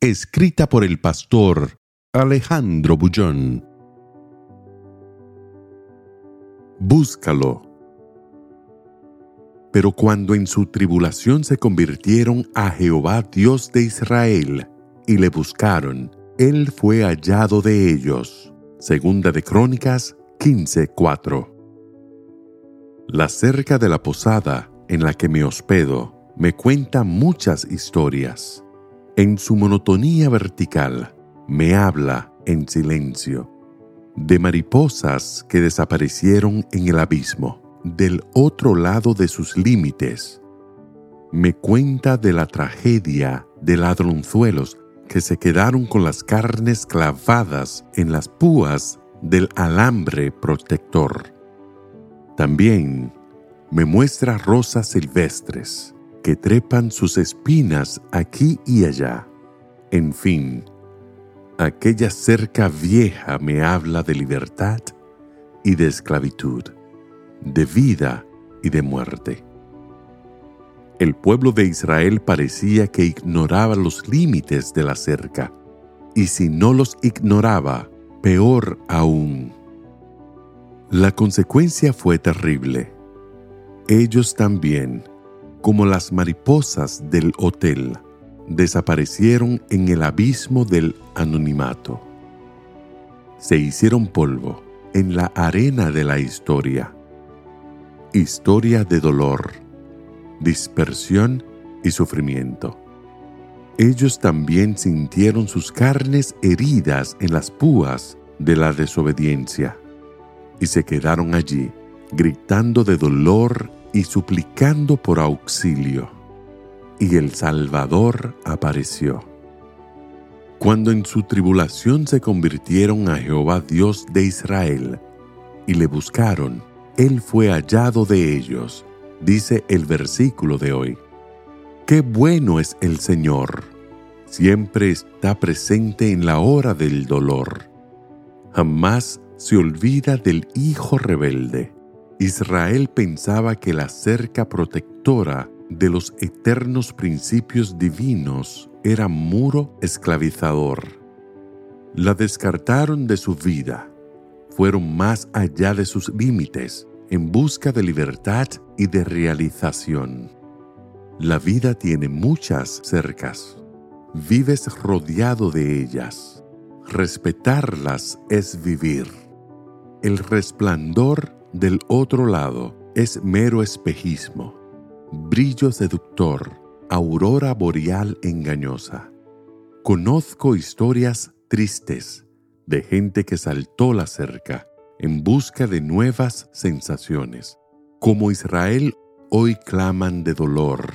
Escrita por el pastor Alejandro Bullón. Búscalo. Pero cuando en su tribulación se convirtieron a Jehová Dios de Israel y le buscaron, él fue hallado de ellos. Segunda de Crónicas 15:4. La cerca de la posada en la que me hospedo me cuenta muchas historias. En su monotonía vertical me habla en silencio de mariposas que desaparecieron en el abismo, del otro lado de sus límites. Me cuenta de la tragedia de ladronzuelos que se quedaron con las carnes clavadas en las púas del alambre protector. También me muestra rosas silvestres que trepan sus espinas aquí y allá. En fin, aquella cerca vieja me habla de libertad y de esclavitud, de vida y de muerte. El pueblo de Israel parecía que ignoraba los límites de la cerca, y si no los ignoraba, peor aún. La consecuencia fue terrible. Ellos también, como las mariposas del hotel, desaparecieron en el abismo del anonimato. Se hicieron polvo en la arena de la historia. Historia de dolor, dispersión y sufrimiento. Ellos también sintieron sus carnes heridas en las púas de la desobediencia y se quedaron allí, gritando de dolor y suplicando por auxilio. Y el Salvador apareció. Cuando en su tribulación se convirtieron a Jehová Dios de Israel y le buscaron, Él fue hallado de ellos, dice el versículo de hoy. Qué bueno es el Señor, siempre está presente en la hora del dolor. Jamás se olvida del Hijo rebelde Israel pensaba que la cerca protectora de los eternos principios divinos era muro esclavizador. La descartaron de su vida, fueron más allá de sus límites en busca de libertad y de realización. La vida tiene muchas cercas. Vives rodeado de ellas. Respetarlas es vivir. El resplandor del otro lado es mero espejismo, brillo seductor, aurora boreal engañosa. Conozco historias tristes de gente que saltó la cerca en busca de nuevas sensaciones. Como Israel hoy claman de dolor,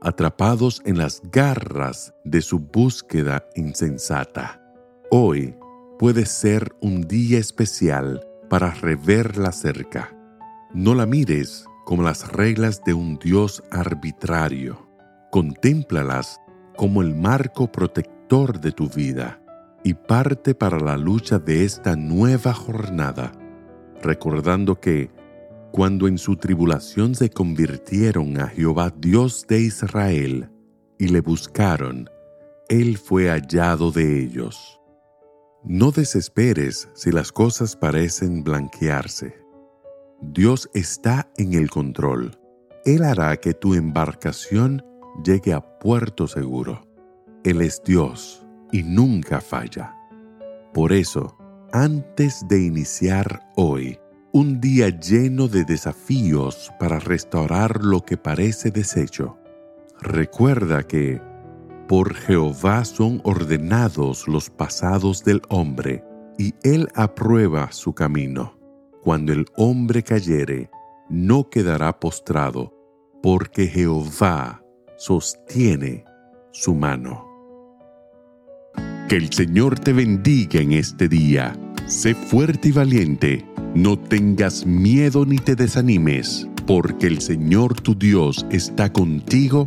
atrapados en las garras de su búsqueda insensata. Hoy puede ser un día especial para reverla cerca. No la mires como las reglas de un Dios arbitrario. Contémplalas como el marco protector de tu vida y parte para la lucha de esta nueva jornada, recordando que cuando en su tribulación se convirtieron a Jehová Dios de Israel y le buscaron, Él fue hallado de ellos. No desesperes si las cosas parecen blanquearse. Dios está en el control. Él hará que tu embarcación llegue a puerto seguro. Él es Dios y nunca falla. Por eso, antes de iniciar hoy, un día lleno de desafíos para restaurar lo que parece deshecho, recuerda que por Jehová son ordenados los pasados del hombre, y él aprueba su camino. Cuando el hombre cayere, no quedará postrado, porque Jehová sostiene su mano. Que el Señor te bendiga en este día. Sé fuerte y valiente. No tengas miedo ni te desanimes, porque el Señor tu Dios está contigo